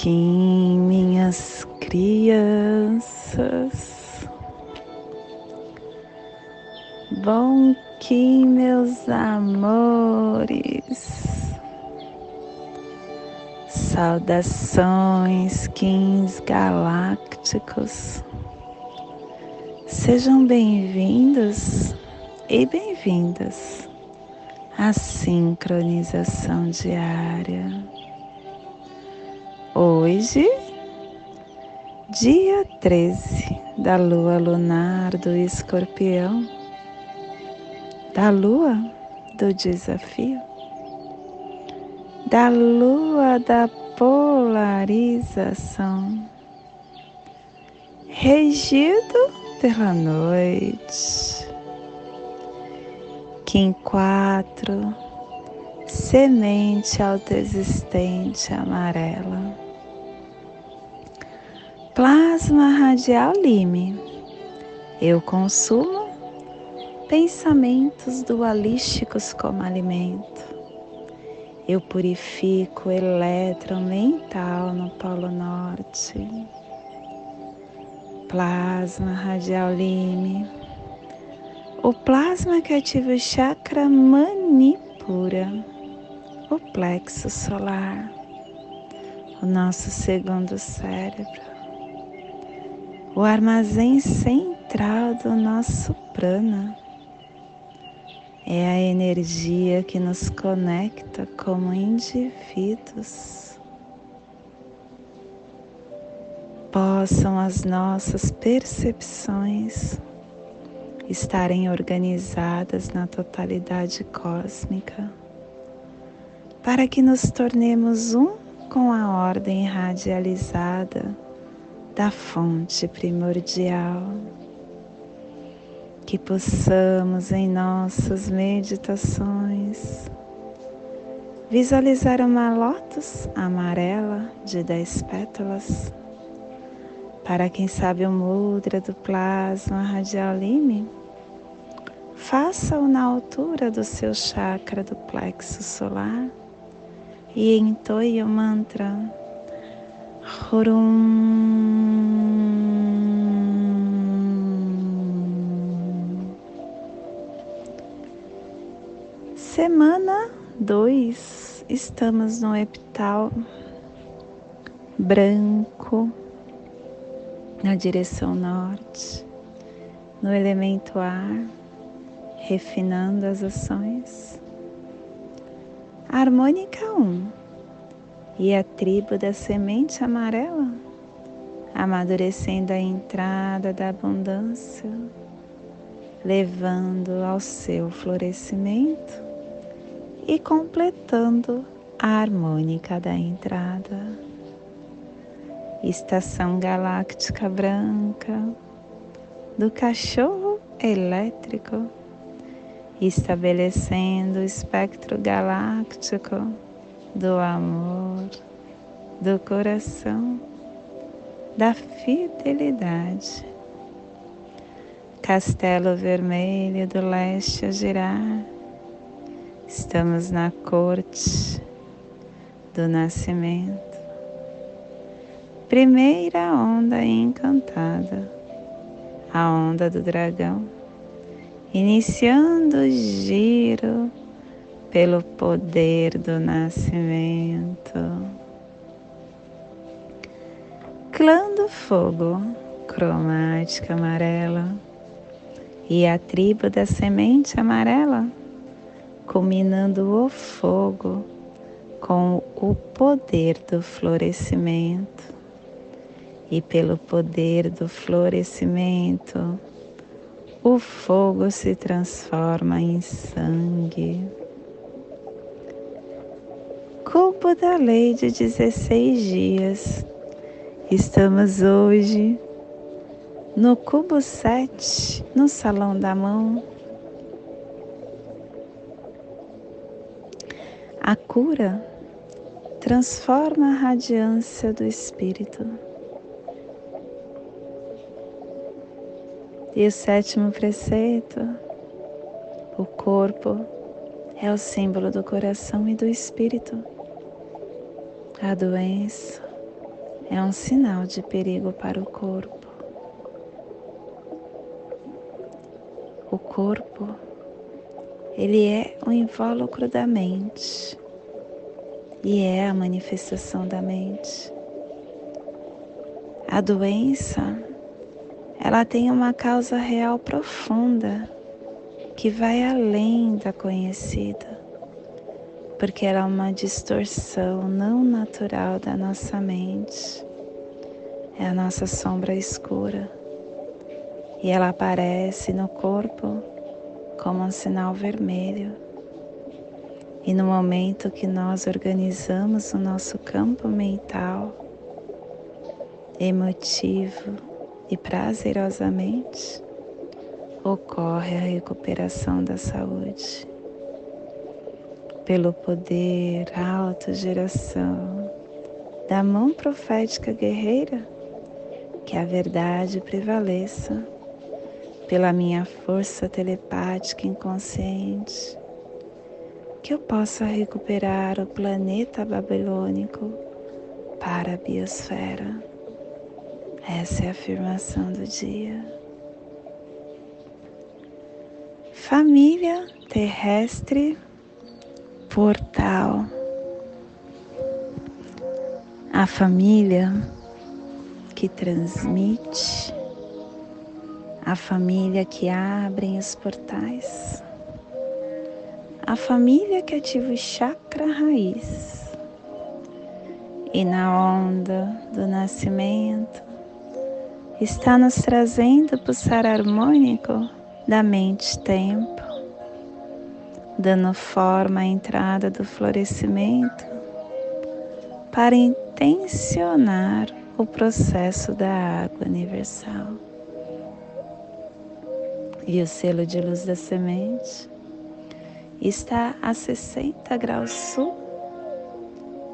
Kim, minhas crianças. Bom Kim, meus amores. Saudações, Kings galácticos. Sejam bem-vindos e bem-vindas à sincronização diária Hoje, dia 13 da lua lunar do escorpião, da lua do desafio, da lua da polarização, regido pela noite. Kim 4, semente autoexistente amarela Plasma radial lime. Eu consumo pensamentos dualísticos como alimento. Eu purifico o elétron mental no Polo Norte. Plasma radial lime. O plasma que ativa o chakra manipura, o plexo solar, o nosso segundo cérebro o armazém central do nosso prana. É a energia que nos conecta como indivíduos. Possam as nossas percepções estarem organizadas na totalidade cósmica, para que nos tornemos um com a ordem radializada da fonte primordial. Que possamos em nossas meditações visualizar uma lótus amarela de dez pétalas. Para quem sabe o mudra do plasma radial lime, faça-o na altura do seu chakra do plexo solar e entoie o mantra Semana 2, estamos no epital branco, na direção norte, no elemento ar, refinando as ações. Harmônica 1. Um e a tribo da semente amarela, amadurecendo a entrada da abundância, levando ao seu florescimento e completando a harmônica da entrada. Estação galáctica branca do cachorro elétrico, estabelecendo o espectro galáctico do amor, do coração, da fidelidade. Castelo vermelho do leste a girar, estamos na corte do nascimento. Primeira onda encantada, a onda do dragão, iniciando o giro pelo poder do nascimento. Clã do fogo, cromática amarela, e a tribo da semente amarela, culminando o fogo com o poder do florescimento. E pelo poder do florescimento, o fogo se transforma em sangue da lei de 16 dias. Estamos hoje no cubo 7, no salão da mão. A cura transforma a radiância do espírito. E o sétimo preceito, o corpo é o símbolo do coração e do espírito. A doença é um sinal de perigo para o corpo. O corpo, ele é o invólucro da mente e é a manifestação da mente. A doença, ela tem uma causa real profunda que vai além da conhecida porque ela é uma distorção não natural da nossa mente. É a nossa sombra escura. E ela aparece no corpo como um sinal vermelho. E no momento que nós organizamos o nosso campo mental, emotivo e prazerosamente, ocorre a recuperação da saúde pelo poder, autogeração da mão profética guerreira, que a verdade prevaleça pela minha força telepática inconsciente, que eu possa recuperar o planeta babilônico para a biosfera. Essa é a afirmação do dia. Família terrestre portal. A família que transmite, a família que abre os portais, a família que ativa o chakra raiz. E na onda do nascimento está nos trazendo o pulsar harmônico da mente-tempo dando forma à entrada do florescimento para intencionar o processo da água universal. E o selo de luz da semente está a 60 graus sul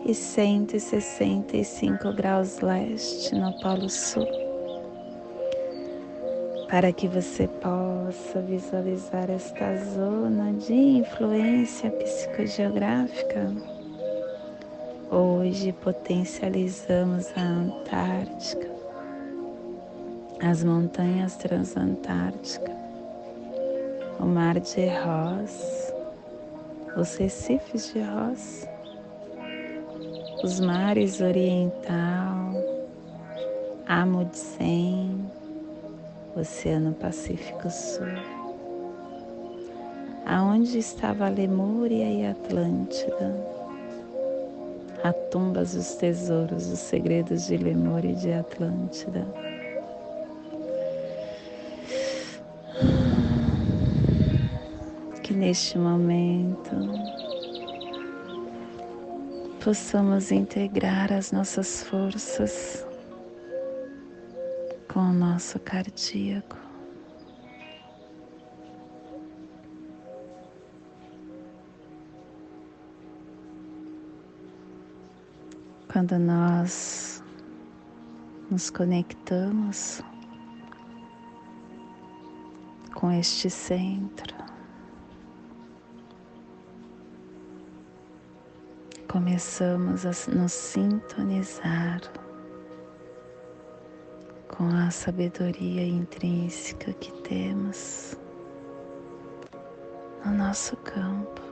e 165 graus leste no Polo Sul para que você possa visualizar esta zona de influência psicogeográfica. Hoje potencializamos a Antártica, as montanhas transantárticas, o mar de Ross, os recifes de Ross, os mares oriental, Amundsen, Oceano Pacífico Sul, aonde estava a Lemúria e a Atlântida, a tumbas dos tesouros, os segredos de Lemúria e de Atlântida. Que neste momento possamos integrar as nossas forças com o nosso cardíaco. Quando nós nos conectamos com este centro, começamos a nos sintonizar com a sabedoria intrínseca que temos no nosso campo.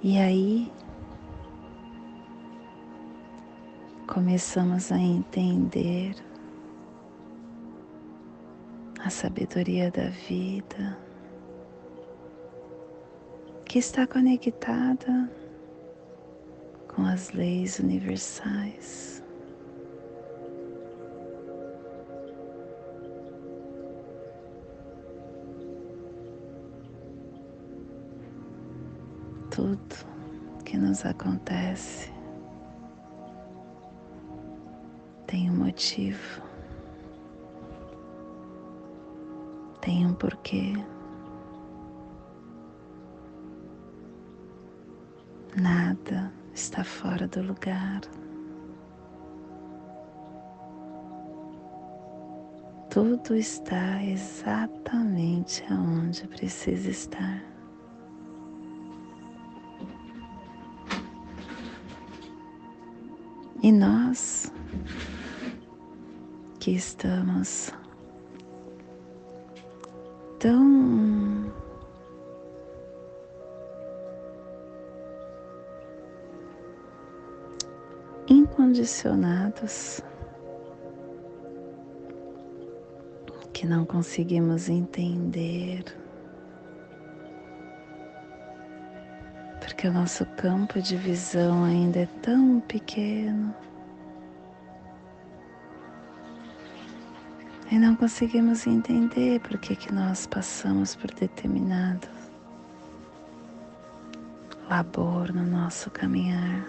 E aí começamos a entender a sabedoria da vida que está conectada com as leis universais. Tudo que nos acontece tem um motivo. tem um porquê. Nada está fora do lugar. Tudo está exatamente aonde precisa estar. E nós que estamos tão incondicionados que não conseguimos entender, porque o nosso campo de visão ainda é tão pequeno. E não conseguimos entender por que, que nós passamos por determinado labor no nosso caminhar.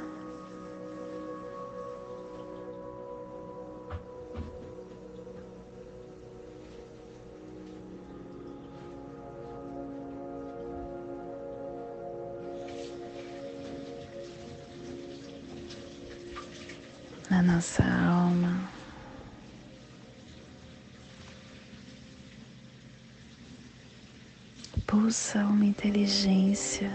na nossa Uma inteligência.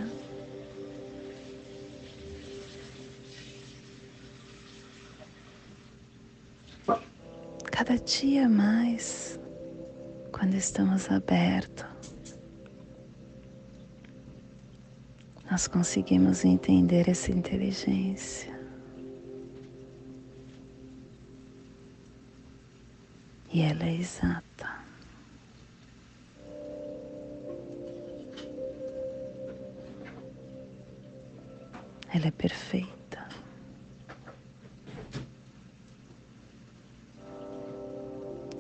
Cada dia mais, quando estamos abertos, nós conseguimos entender essa inteligência. e ela é exata. Ela é perfeita.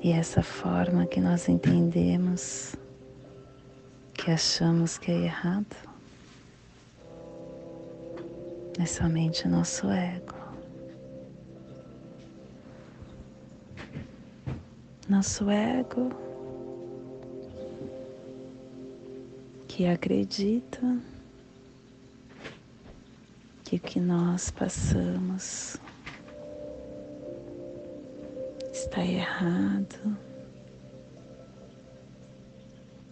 E essa forma que nós entendemos que achamos que é errado é somente o nosso ego. nosso ego que acredita que nós passamos está errado,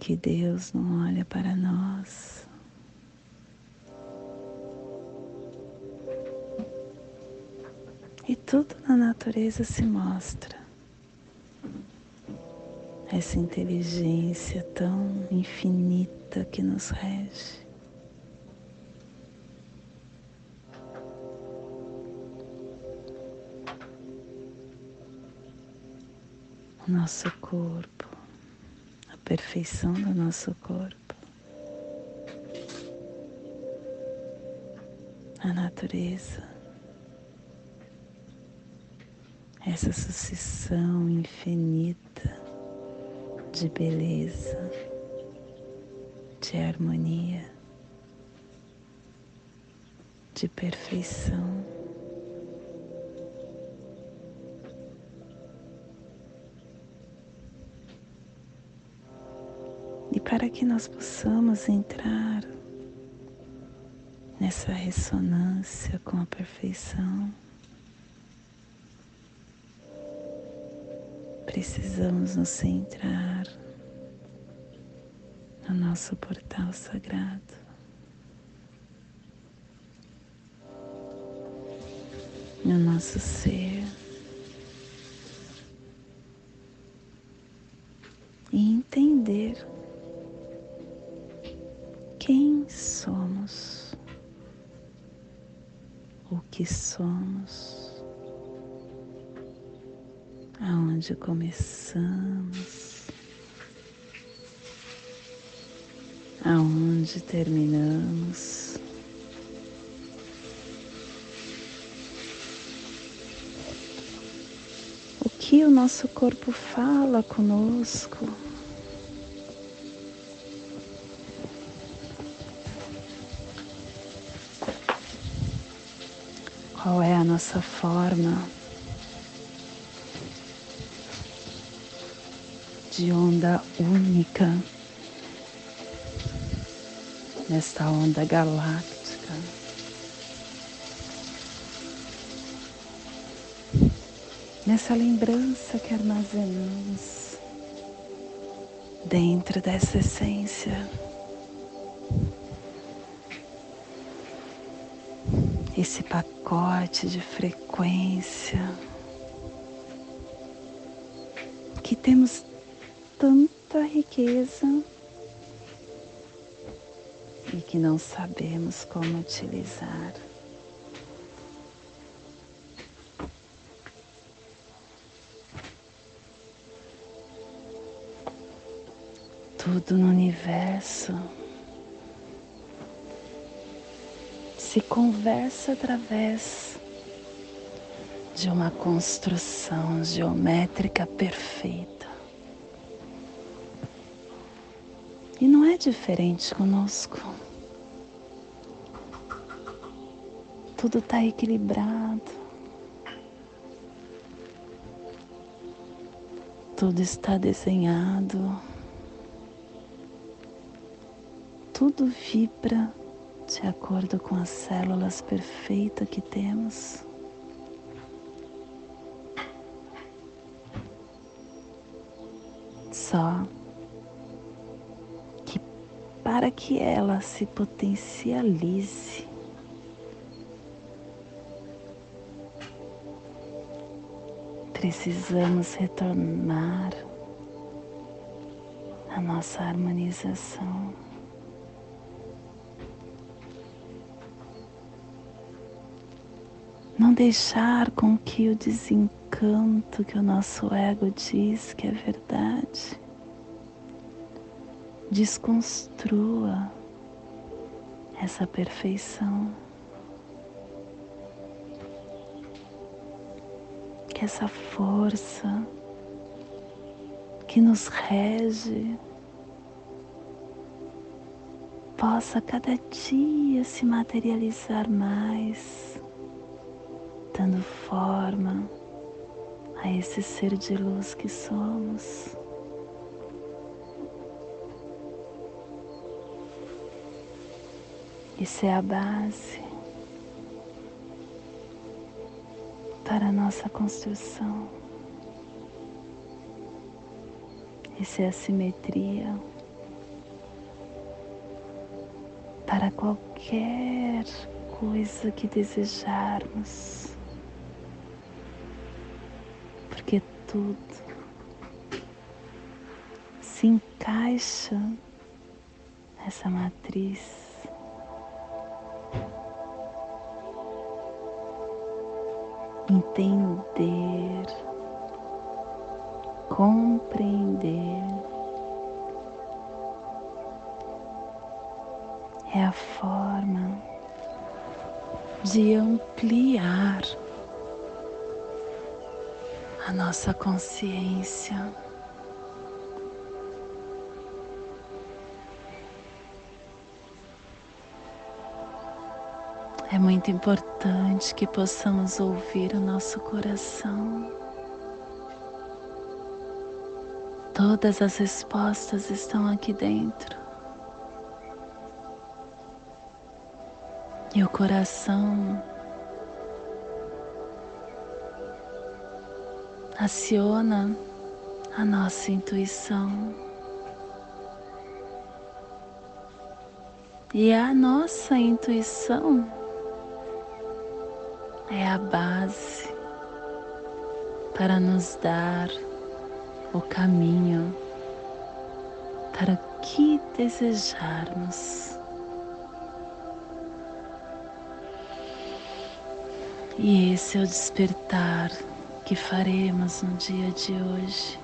que Deus não olha para nós. E tudo na natureza se mostra essa inteligência tão infinita que nos rege. Nosso corpo, a perfeição do nosso corpo, a natureza, essa sucessão infinita de beleza, de harmonia, de perfeição. Para que nós possamos entrar nessa ressonância com a perfeição, precisamos nos centrar no nosso portal sagrado. No nosso ser e entender quem somos, o que somos aonde começamos, aonde terminamos. O que o nosso corpo fala conosco. A nossa forma de onda única nesta onda galáctica. Nessa lembrança que armazenamos dentro dessa essência. Esse pacote de frequência que temos tanta riqueza e que não sabemos como utilizar. Tudo no universo se conversa através de uma construção geométrica perfeita. E não é diferente conosco. Tudo está equilibrado. Tudo está desenhado. Tudo vibra de acordo com as células perfeitas que temos. Só que para que ela se potencialize, precisamos retornar à nossa harmonização. Deixar com que o desencanto que o nosso ego diz que é verdade desconstrua essa perfeição. Que essa força que nos rege possa cada dia se materializar mais dando forma a esse ser de luz que somos. Isso é a base para a nossa construção. Isso é a simetria para qualquer coisa que desejarmos. Tudo se encaixa nessa matriz. Entender, compreender é a forma de ampliar nossa consciência. É muito importante que possamos ouvir o nosso coração. Todas as respostas estão aqui dentro. E o coração aciona a nossa intuição. E a nossa intuição é a base para nos dar o caminho para o que desejarmos. E esse é o despertar que faremos no dia de hoje.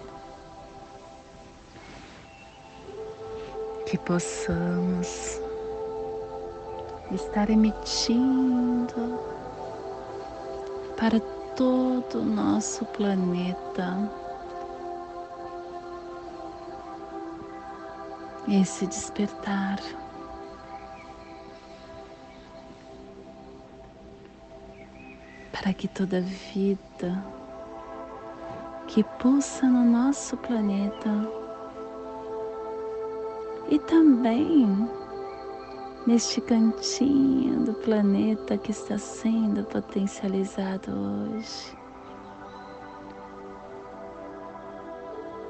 Que possamos estar emitindo para todo o nosso planeta esse despertar. Para que toda vida que pulsa no nosso planeta e também neste cantinho do planeta que está sendo potencializado hoje.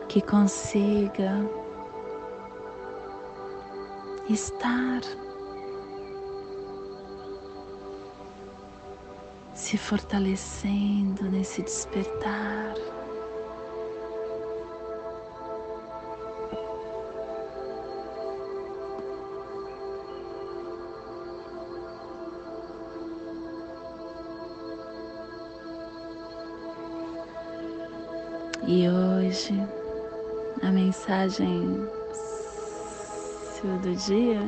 Que consiga estar se fortalecendo nesse despertar. Hoje a mensagem do dia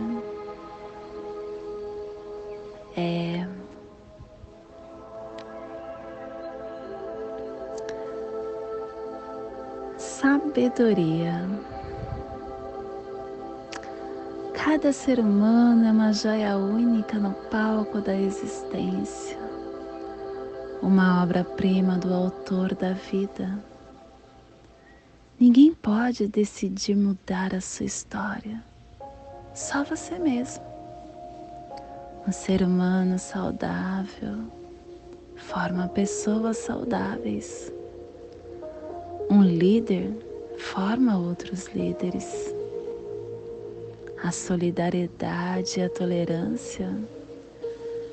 é sabedoria. Cada ser humano é uma joia única no palco da existência, uma obra-prima do autor da vida. Ninguém pode decidir mudar a sua história, só você mesmo. Um ser humano saudável forma pessoas saudáveis. Um líder forma outros líderes. A solidariedade e a tolerância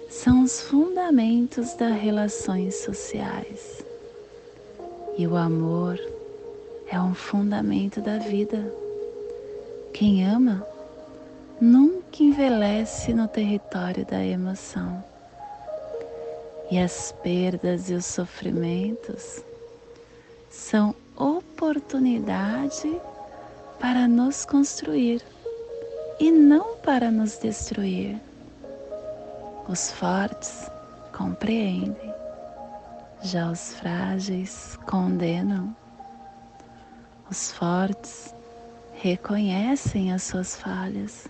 são os fundamentos das relações sociais. E o amor é um fundamento da vida. Quem ama nunca envelhece no território da emoção. E as perdas e os sofrimentos são oportunidade para nos construir e não para nos destruir. Os fortes compreendem, já os frágeis condenam. Os fortes reconhecem as suas falhas,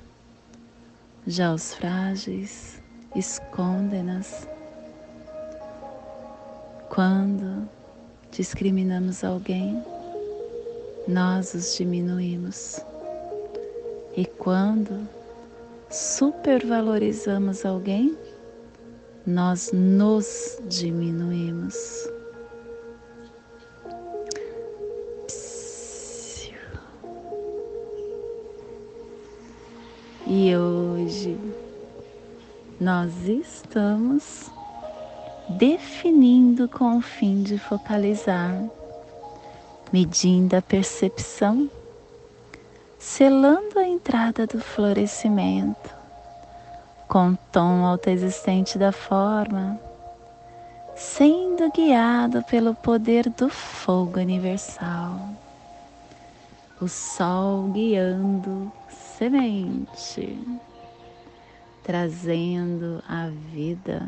já os frágeis escondem-nas. Quando discriminamos alguém, nós os diminuímos. E quando supervalorizamos alguém, nós nos diminuímos. E hoje nós estamos definindo com o fim de focalizar, medindo a percepção, selando a entrada do florescimento com o tom autoexistente da forma, sendo guiado pelo poder do fogo universal. O sol guiando semente, trazendo a vida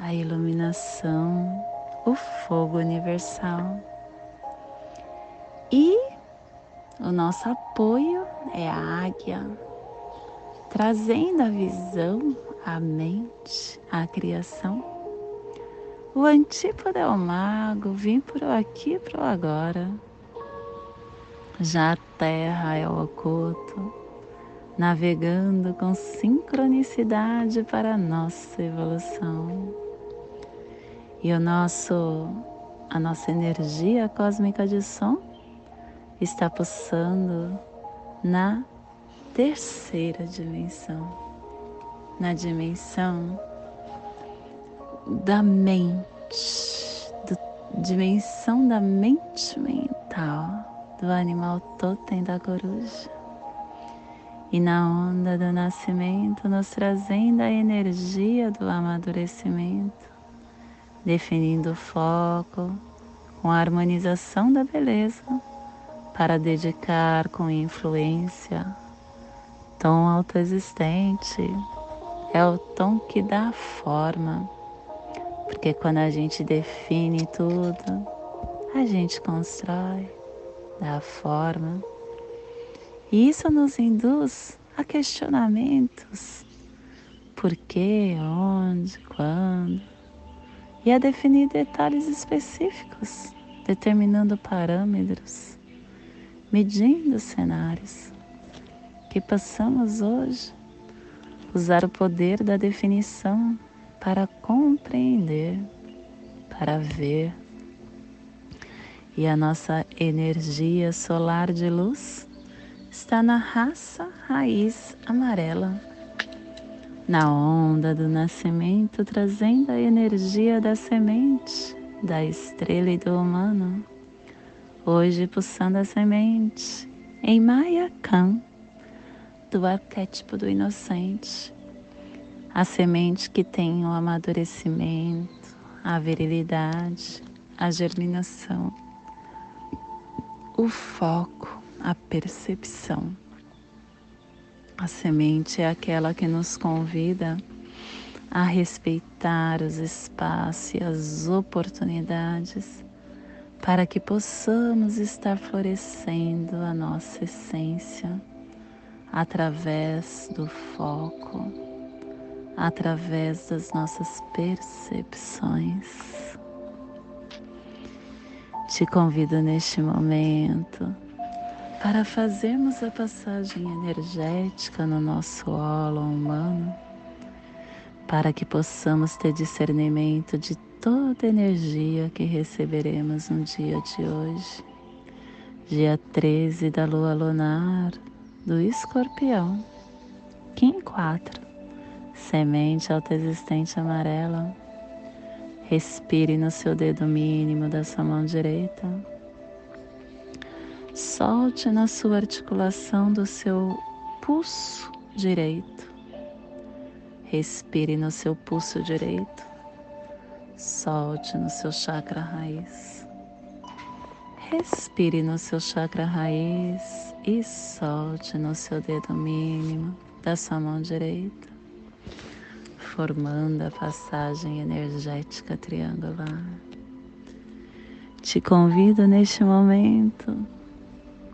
a iluminação, o fogo universal. E o nosso apoio é a águia, trazendo a visão, a mente, a criação. O antípoda é o mago, vim por aqui para o agora. Já a terra é o oculto, navegando com sincronicidade para a nossa evolução e o nosso a nossa energia cósmica de som está pulsando na terceira dimensão, na dimensão da mente, do, dimensão da mente mental do animal totem da coruja. E na onda do nascimento, nos trazendo a energia do amadurecimento, definindo o foco com a harmonização da beleza para dedicar com influência. Tom autoexistente é o tom que dá forma, porque quando a gente define tudo, a gente constrói, dá forma. E isso nos induz a questionamentos. Por quê? Onde? Quando? e a definir detalhes específicos, determinando parâmetros, medindo cenários. Que possamos hoje usar o poder da definição para compreender, para ver. E a nossa energia solar de luz está na raça raiz amarela, na onda do nascimento, trazendo a energia da semente, da estrela e do humano. Hoje pulsando a semente em Maya do arquétipo do inocente, a semente que tem o amadurecimento, a virilidade, a germinação, o foco, a percepção. A semente é aquela que nos convida a respeitar os espaços e as oportunidades para que possamos estar florescendo a nossa essência através do foco, através das nossas percepções. Te convido neste momento para fazermos a passagem energética no nosso holo humano, para que possamos ter discernimento de toda energia que receberemos no dia de hoje, dia 13 da lua lunar do escorpião, Kim 4, semente autoexistente amarela. Respire no seu dedo mínimo da sua mão direita. Solte na sua articulação do seu pulso direito. Respire no seu pulso direito. Solte no seu chakra raiz. Respire no seu chakra raiz e solte no seu dedo mínimo da sua mão direita formando a passagem energética triangular. Te convido neste momento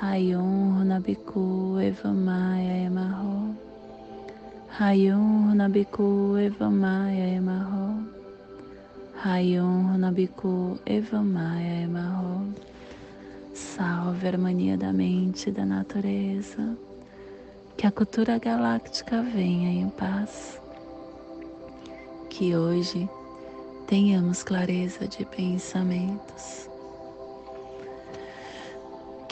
Hayum Runabiku Evamaya Emarro. Hayum Runabiku Evamaya Emarro. Hayum Runabiku Evamaya Emarro. Salve a harmonia da mente e da natureza. Que a cultura galáctica venha em paz que hoje tenhamos clareza de pensamentos.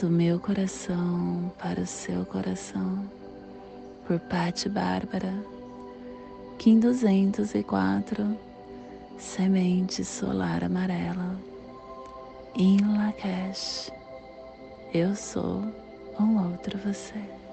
do meu coração para o seu coração. Por Patti Bárbara, Kim 204, semente solar amarela, em Lakesh, eu sou um outro você.